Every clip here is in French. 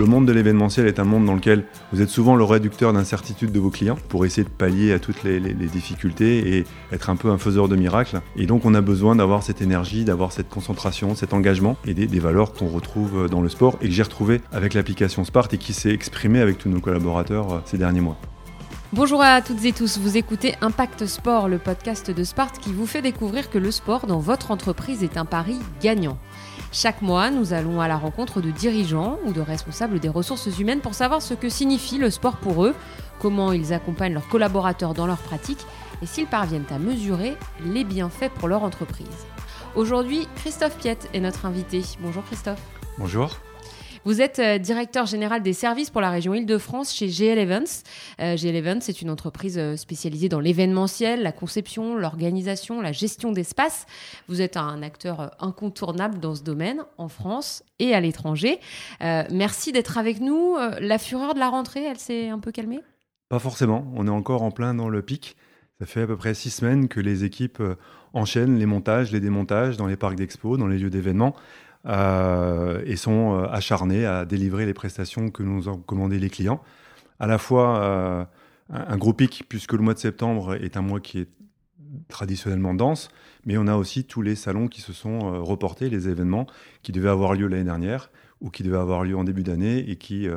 Le monde de l'événementiel est un monde dans lequel vous êtes souvent le réducteur d'incertitude de vos clients pour essayer de pallier à toutes les, difficultés et être un peu un faiseur de miracles. Et donc on a besoin d'avoir cette énergie, d'avoir cette concentration, cet engagement et des, des valeurs qu'on retrouve dans le sport et que j'ai retrouvé avec l'application Spart et qui s'est exprimée avec tous nos collaborateurs euh, ces derniers mois. Bonjour à toutes et tous, vous écoutez Impact Sport, le podcast de Sparte qui vous fait découvrir que le sport dans votre entreprise est un pari gagnant. Chaque mois, nous allons à la rencontre de dirigeants ou de responsables des ressources humaines pour savoir ce que signifie le sport pour eux, comment ils accompagnent leurs collaborateurs dans leur pratique et s'ils parviennent à mesurer les bienfaits pour leur entreprise. Aujourd'hui, Christophe Piette est notre invité. Bonjour Christophe. Bonjour. Vous êtes euh, directeur général des services pour la région Île-de-France chez GL Events. Euh, GL Events, c'est une entreprise euh, spécialisée dans l'événementiel, la conception, l'organisation, la gestion d'espace. Vous êtes un acteur incontournable dans ce domaine en France et à l'étranger. merci d'être avec nous. La fureur de la rentrée, elle s'est un peu calmée? Pas forcément. On est encore en plein dans le pic. Ça fait à peu près six semaines que les équipes enchaînent les montages, les démontages dans les parcs d'expo, dans les lieux d'événements. Euh, et sont euh, acharnés à délivrer les prestations que nous ont commandées les clients. À la fois euh, un gros pic, puisque le mois de septembre est un mois qui est traditionnellement dense, mais on a aussi tous les salons qui se sont reportés, les événements qui devaient avoir lieu l'année dernière ou qui devaient avoir lieu en début d'année et qui,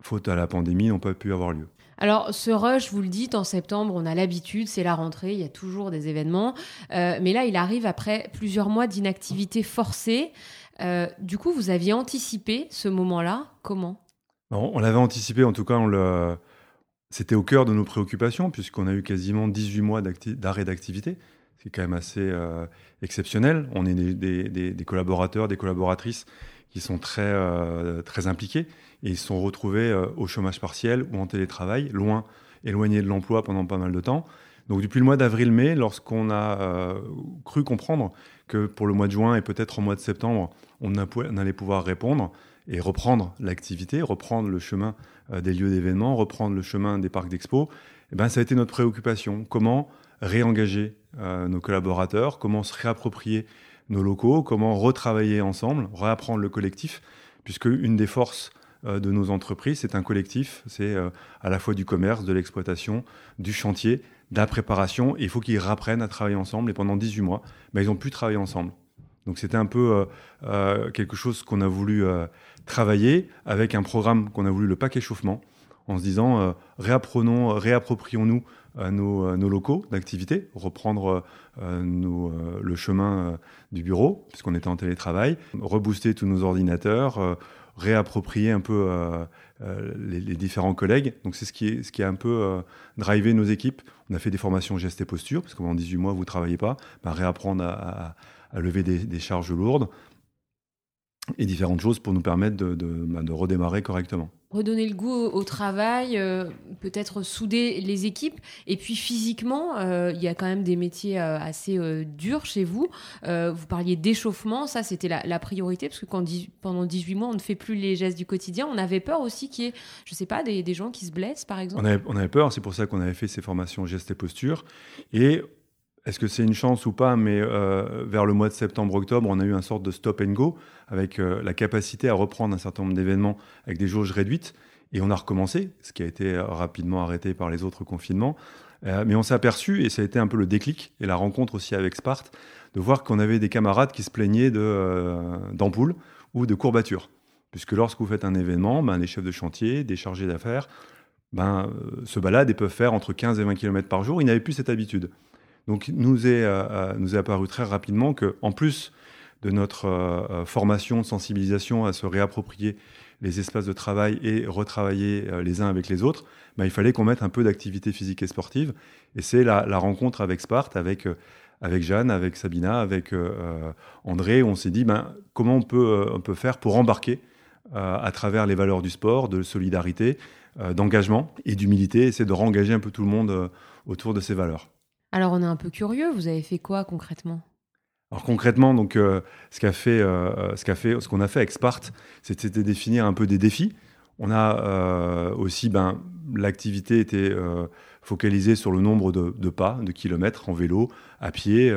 faute à la pandémie, n'ont pas pu avoir lieu. Alors, ce rush, vous le dites, en septembre, on a l'habitude, c'est la rentrée, il y a toujours des événements. mais là, il arrive après plusieurs mois d'inactivité forcée. Euh, du coup, vous aviez anticipé ce moment-là Comment? On, l'avait anticipé, en tout cas, c'était au cœur de nos préoccupations, puisqu'on a eu quasiment 18 mois d'arrêt d'activité. C'est quand même assez euh, exceptionnel. On est des, collaborateurs, des collaboratrices qui sont très, euh, très impliqués et ils se sont retrouvés au chômage partiel ou en télétravail, loin, éloignés de l'emploi pendant pas mal de temps. Donc depuis le mois d'avril-mai, lorsqu'on a cru comprendre que pour le mois de juin et peut-être au mois de septembre, on, allait pouvoir répondre et reprendre l'activité, reprendre le chemin euh, des lieux d'événements, reprendre le chemin des parcs d'expo. Eh ben, ça a été notre préoccupation. Comment réengager euh, nos collaborateurs, comment se réapproprier nos locaux, comment retravailler ensemble, réapprendre le collectif, puisque une des forces euh, de nos entreprises, c'est un collectif, c'est à la fois du commerce, de l'exploitation, du chantier, de la préparation, il faut qu'ils réapprennent à travailler ensemble, et pendant 18 mois, ben, ils ont pu travailler ensemble. Donc c'était un peu euh, euh, quelque chose qu'on a voulu euh, travailler avec un programme qu'on a voulu le pack échauffement, en se disant réapprenons, réapproprions-nous nos, locaux d'activité, reprendre le chemin du bureau, puisqu'on était en télétravail, rebooster tous nos ordinateurs, réapproprier un peu les, différents collègues. Donc c'est ce qui, est, ce qui a un peu drivé nos équipes. On a fait des formations gestes et posture, parce que pendant 18 mois, vous ne travaillez pas. Ben, réapprendre à lever des, charges lourdes et différentes choses pour nous permettre de, bah, redémarrer correctement. Redonner le goût au, travail, euh, peut-être souder les équipes. Et puis physiquement, euh, il y a quand même des métiers euh, assez durs chez vous. vous parliez d'échauffement, ça c'était la, priorité, parce que quand, pendant 18 mois, on ne fait plus les gestes du quotidien. On avait peur aussi qu'il y ait, je ne sais pas, des, des, gens qui se blessent par exemple. On avait, on avait peur, c'est pour ça qu'on avait fait ces formations gestes et postures. Et est-ce que c'est une chance ou pas Mais euh, vers le mois de septembre-octobre, on a eu un sorte de stop and go avec euh, la capacité à reprendre un certain nombre d'événements avec des jauges réduites. Et on a recommencé, ce qui a été euh, rapidement arrêté par les autres confinements. mais on s'est aperçu, et ça a été un peu le déclic, et la rencontre aussi avec Sparte, de voir qu'on avait des camarades qui se plaignaient d'ampoules ou de courbatures. Puisque lorsque vous faites un événement, ben, les chefs de chantier, des chargés d'affaires, ben, se baladent et peuvent faire entre 15 et 20 km par jour. Ils n'avaient plus cette habitude. Donc, nous est, euh, euh, nous est apparu très rapidement qu'en plus de notre euh, formation, de sensibilisation à se réapproprier les espaces de travail et retravailler les uns avec les autres, bah, il fallait qu'on mette un peu d'activité physique et sportive. Et c'est la, rencontre avec Sparte, avec, Jeanne, avec Sabina, avec André, où on s'est dit ben, comment on peut, on faire pour embarquer à travers les valeurs du sport, de solidarité, d'engagement et d'humilité, essayer de rengager un peu tout le monde autour de ces valeurs. Alors on est un peu curieux, vous avez fait quoi concrètement? Alors concrètement, donc, euh, ce euh, ce qu'on a fait avec Sparte, c'était définir un peu des défis. On a euh, aussi, ben, l'activité était focalisée sur le nombre de, pas, de kilomètres en vélo, à pied,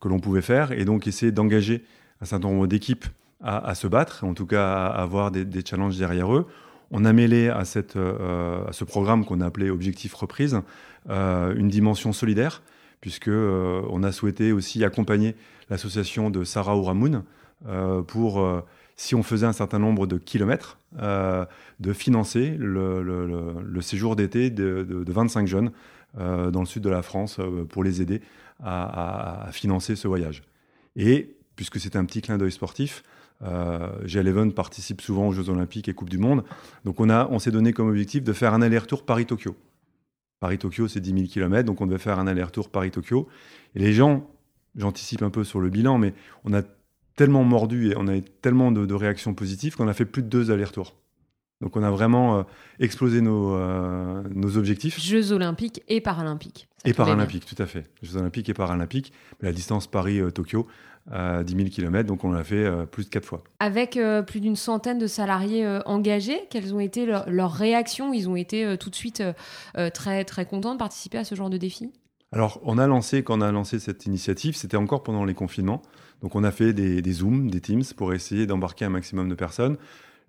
que l'on pouvait faire, et donc essayer d'engager un certain nombre d'équipes à, se battre, en tout cas à avoir des, challenges derrière eux. On a mêlé à, cette, à ce programme qu'on a appelé Objectif Reprise une dimension solidaire, puisque on a souhaité aussi accompagner l'association de Sarah Ouramoun pour si on faisait un certain nombre de kilomètres, euh, de financer le, séjour d'été de, 25 jeunes euh, dans le sud de la France euh, pour les aider à, financer ce voyage. Et puisque c'est un petit clin d'œil sportif, G11 participe souvent aux Jeux Olympiques et Coupe du Monde. Donc on, on s'est donné comme objectif de faire un aller-retour Paris-Tokyo. Paris-Tokyo, c'est 10 000 km, donc on devait faire un aller-retour Paris-Tokyo. Et les gens, j'anticipe un peu sur le bilan, mais on a tellement mordu et on a eu tellement de, réactions positives qu'on a fait plus de deux allers-retours. Donc on a vraiment euh, explosé nos, euh, nos objectifs. Jeux olympiques et paralympiques. Et paralympiques, tout à fait. Jeux olympiques et paralympiques. la distance Paris-Tokyo, 10 000 km, donc on l'a fait euh, plus de quatre fois. Avec plus d'une centaine de salariés engagés, quelles ont été leurs réactions? Ils ont été tout de suite très, très contents de participer à ce genre de défi? Alors, on a lancé, quand on a lancé cette initiative, c'était encore pendant les confinements. Donc, on a fait des, Zooms, des Teams pour essayer d'embarquer un maximum de personnes.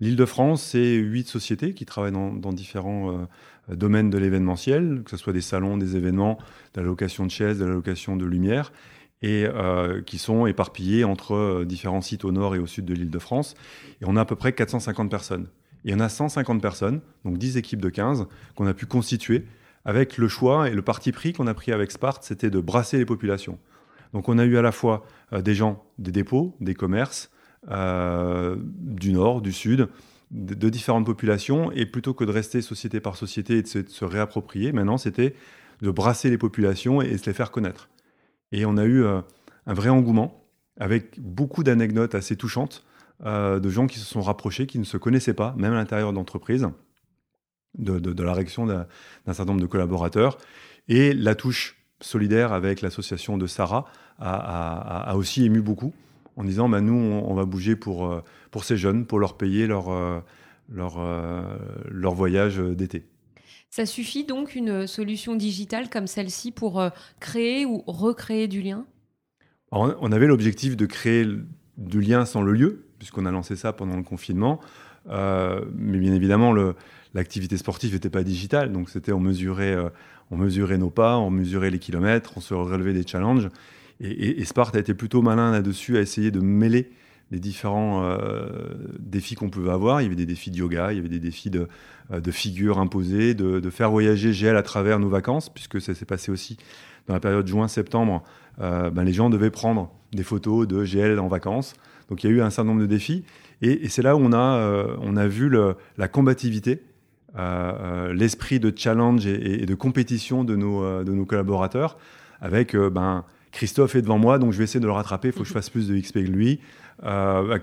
L'Île-de-France, c'est huit sociétés qui travaillent dans, différents euh, domaines de l'événementiel, que ce soit des salons, des événements, de la location de chaises, de la location de lumière, et euh, qui sont éparpillées entre euh, différents sites au nord et au sud de l'Île-de-France. Et on a à peu près 450 personnes. Et on a 150 personnes, donc 10 équipes de 15, qu'on a pu constituer avec le choix et le parti pris qu'on a pris avec Sparte, c'était de brasser les populations. Donc on a eu à la fois euh, des gens des dépôts, des commerces, du nord, du sud, de, différentes populations, et plutôt que de rester société par société et de se, réapproprier, maintenant c'était de brasser les populations et, de se les faire connaître. Et on a eu euh, un vrai engouement, avec beaucoup d'anecdotes assez touchantes, de gens qui se sont rapprochés, qui ne se connaissaient pas, même à l'intérieur d'entreprises de, la réaction d'un certain nombre de collaborateurs. Et la touche solidaire avec l'association de Sarah a, aussi ému beaucoup en disant bah, nous, on, va bouger pour, euh, pour ces jeunes, pour leur payer euh, euh, leur voyage d'été. Ça suffit donc une solution digitale comme celle-ci pour créer ou recréer du lien? On avait l'objectif de créer du lien sans le lieu, puisqu'on a lancé ça pendant le confinement. mais bien évidemment, l'activité sportive n'était pas digitale, donc c'était on mesurait, euh, on mesurait nos pas, on mesurait les kilomètres, on se relevait des challenges. Et, et, Sparte a été plutôt malin là-dessus à essayer de mêler les différents euh, défis qu'on pouvait avoir. Il y avait des défis de yoga, il y avait des défis de, euh, de figures imposées, de, faire voyager GL à travers nos vacances, puisque ça s'est passé aussi dans la période juin-septembre. ben, les gens devaient prendre des photos de GL en vacances. Donc il y a eu un certain nombre de défis. Et, c'est là où on a, on a vu le, la combativité euh, l'esprit de challenge et, de compétition de nos, euh, de nos collaborateurs avec euh, ben, Christophe est devant moi, donc je vais essayer de le rattraper, il faut que je fasse plus de XP que lui.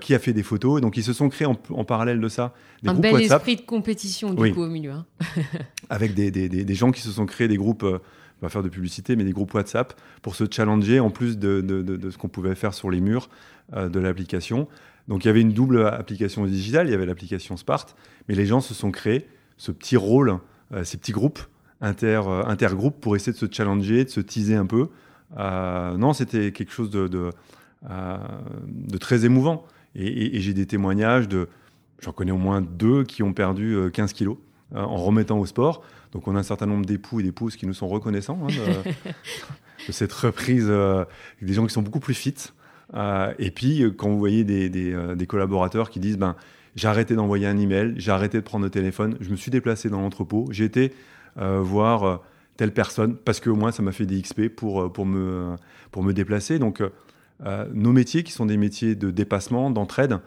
Qui a fait des photos. Donc ils se sont créés en, parallèle de ça des un bel esprit de compétition du coup au milieu. Hein. Avec des, des, des, gens qui se sont créés des groupes, euh, on va faire de publicité, mais des groupes WhatsApp pour se challenger en plus de, de, de, ce qu'on pouvait faire sur les murs de l'application. Donc il y avait une double application digitale, il y avait l'application Spart, mais les gens se sont créés ce petit rôle, euh, ces petits groupes, inter, euh, intergroupes, pour essayer de se challenger, de se teaser un peu. Euh, non, c'était quelque chose de, de, très émouvant. Et, j'ai des témoignages de, j'en connais au moins deux qui ont perdu 15 kilos en remettant au sport. Donc on a un certain nombre d'époux et d'épouses qui nous sont reconnaissants hein, de, cette reprise, des gens qui sont beaucoup plus fit. et puis quand vous voyez des, des collaborateurs qui disent, ben, j'ai arrêté d'envoyer un email, j'ai arrêté de prendre le téléphone, je me suis déplacé dans l'entrepôt, j'ai été euh, voir euh, telle personne parce qu'au moins ça m'a fait des XP pour, euh, pour, me, pour me déplacer. Donc nos métiers qui sont des métiers de dépassement, d'entraide,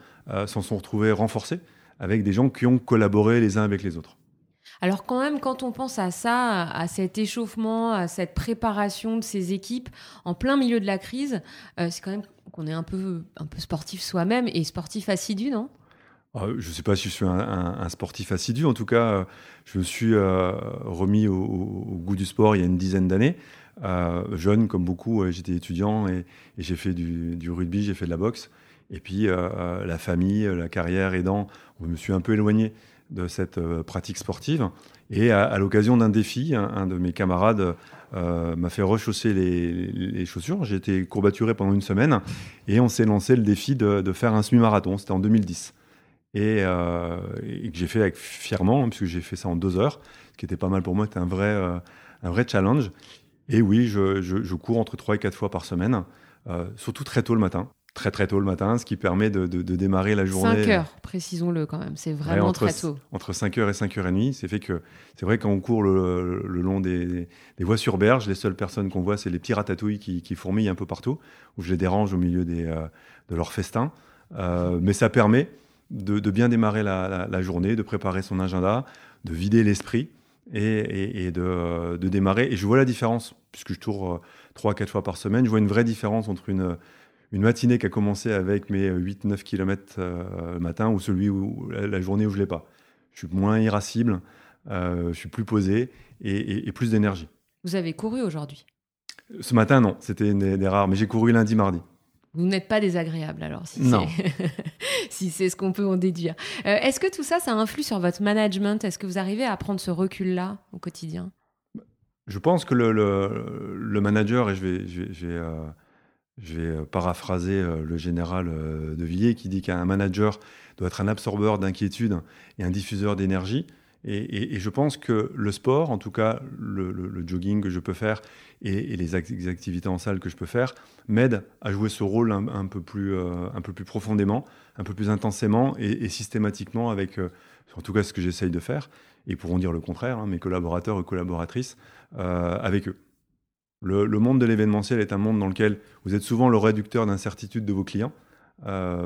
s'en sont retrouvés renforcés avec des gens qui ont collaboré les uns avec les autres. Alors quand même, quand on pense à ça, à cet échauffement, à cette préparation de ces équipes en plein milieu de la crise, c'est quand même qu'on est un peu, un peu sportif soi-même et sportif assidu, non? Ah, je ne sais pas si je suis un, sportif assidu. En tout cas, euh, je me suis euh, remis au, goût du sport il y a une dizaine d'années. Euh, jeune, comme beaucoup, j'étais étudiant et, j'ai fait du, rugby, j'ai fait de la boxe. Et puis, la famille, la carrière aidant, je me suis un peu éloigné de cette pratique sportive. Et à, l'occasion d'un défi, un, de mes camarades m'a fait rechausser les, chaussures. J'ai été courbaturé pendant une semaine et on s'est lancé le défi de, faire un semi-marathon. C'était en 2010 et, euh, que j'ai fait avec fièrement, hein, puisque j'ai fait ça en deux heures, ce qui était pas mal pour moi, c'était un vrai, euh, un vrai challenge. Et oui, je, je, cours entre trois et quatre fois par semaine, euh, surtout très tôt le matin. Très très tôt le matin, ce qui permet de, de, démarrer la journée. 5 heures, précisons-le quand même, c'est vraiment très tôt. Entre 5 heures et 5 heures et demie, c'est fait que c'est vrai quand on court le, le long des, des, voies sur berge, les seules personnes qu'on voit, c'est les petits ratatouilles qui, qui, fourmillent un peu partout, où je les dérange au milieu des, de leur festin. mais ça permet de, bien démarrer la, journée, de préparer son agenda, de vider l'esprit et, de, démarrer. Et je vois la différence, puisque je tourne 3 4 fois par semaine, je vois une vraie différence entre une, une matinée qui a commencé avec mes 8-9 km euh, le matin ou celui où la, journée où je ne l'ai pas. Je suis moins irascible, euh, je suis plus posé et, plus d'énergie. Vous avez couru aujourd'hui? Ce matin, non, c'était des rares, mais j'ai couru lundi, mardi. Vous n'êtes pas désagréable alors, si c'est si ce qu'on peut en déduire. Euh, est-ce que tout ça, ça influe sur votre management? Est-ce que vous arrivez à prendre ce recul-là au quotidien? Je pense que le, le, manager, et je vais, je vais, je vais, euh, paraphraser euh, le général de Villiers qui dit qu'un manager doit être un absorbeur d'inquiétude et un diffuseur d'énergie. Et, je pense que le sport, en tout cas le, jogging que je peux faire et, les, activités en salle que je peux faire, m'aident à jouer ce rôle un, peu, plus, euh, un peu plus profondément, un peu plus intensément et, systématiquement avec, euh, en tout cas ce que j'essaye de faire, et pourront dire le contraire, hein, mes collaborateurs et collaboratrices, euh, avec eux. Le, monde de l'événementiel est un monde dans lequel vous êtes souvent le réducteur d'incertitude de vos clients.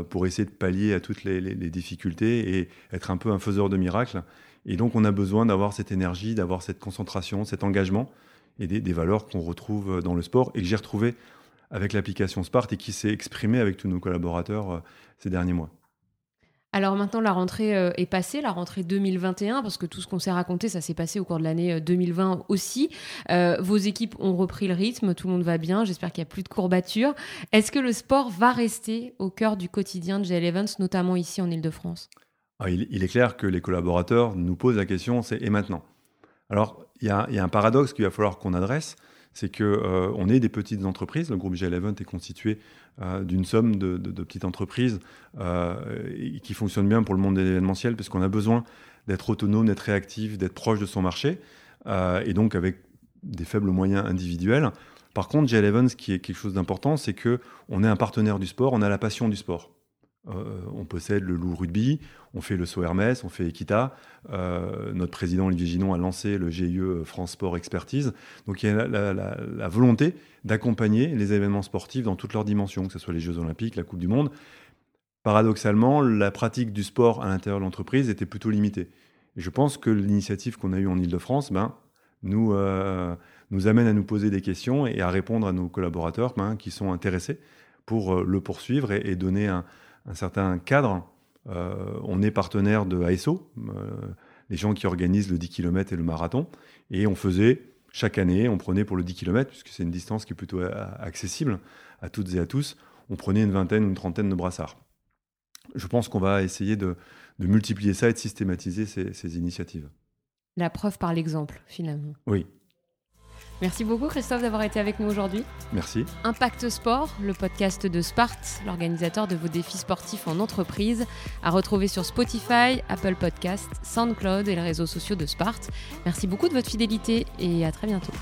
Pour essayer de pallier à toutes les, les, difficultés et être un peu un faiseur de miracles. Et donc, on a besoin d'avoir cette énergie, d'avoir cette concentration, cet engagement et des, valeurs qu'on retrouve dans le sport et que j'ai retrouvé avec l'application Spart et qui s'est exprimée avec tous nos collaborateurs euh, ces derniers mois. Alors maintenant, la rentrée euh, est passée, la rentrée 2021, parce que tout ce qu'on s'est raconté, ça s'est passé au cours de l'année 2020 euh, aussi. vos équipes ont repris le rythme, tout le monde va bien, j'espère qu'il n'y a plus de courbatures. Est-ce que le sport va rester au cœur du quotidien de GL Events, notamment ici en Ile-de-France ah, il, est clair que les collaborateurs nous posent la question, c'est et maintenant? Alors, il y, a, un paradoxe qu'il va falloir qu'on adresse, c'est qu'on euh, on est des petites entreprises. Le groupe G11 est constitué euh, d'une somme de, petites entreprises euh, qui fonctionnent bien pour le monde de l'événementiel, parce qu'on a besoin d'être autonome, d'être réactif, d'être proche de son marché, et donc avec des faibles moyens individuels. Par contre, G11, ce qui est quelque chose d'important, c'est qu'on est un partenaire du sport, on a la passion du sport. Euh, on possède le Loup Rugby, on fait le Saut Hermès, on fait Equita. Euh, notre président Olivier Ginon a lancé le GIE France Sport Expertise. Donc il y a la, volonté d'accompagner les événements sportifs dans toutes leurs dimensions, que ce soit les Jeux Olympiques, la Coupe du Monde. Paradoxalement, la pratique du sport à l'intérieur de l'entreprise était plutôt limitée. Je pense que l'initiative qu'on a eue en Ile-de-France ben, nous, euh, nous amène à nous poser des questions et à répondre à nos collaborateurs ben, qui sont intéressés pour le poursuivre et donner un, un certain cadre. Euh, on est partenaire de ASO, euh, les gens qui organisent le 10 km et le marathon, et on faisait chaque année, on prenait pour le 10 km, puisque c'est une distance qui est plutôt euh, accessible à toutes et à tous, on prenait une vingtaine ou une trentaine de brassards. Je pense qu'on va essayer de, multiplier ça et de systématiser ces initiatives. La preuve par l'exemple, finalement. Oui, Merci beaucoup Christophe d'avoir été avec nous aujourd'hui. Merci. Impact Sport, le podcast de Sparte, l'organisateur de vos défis sportifs en entreprise, à retrouver sur Spotify, Apple Podcasts, SoundCloud et les réseaux sociaux de Sparte. Merci beaucoup de votre fidélité et à très bientôt.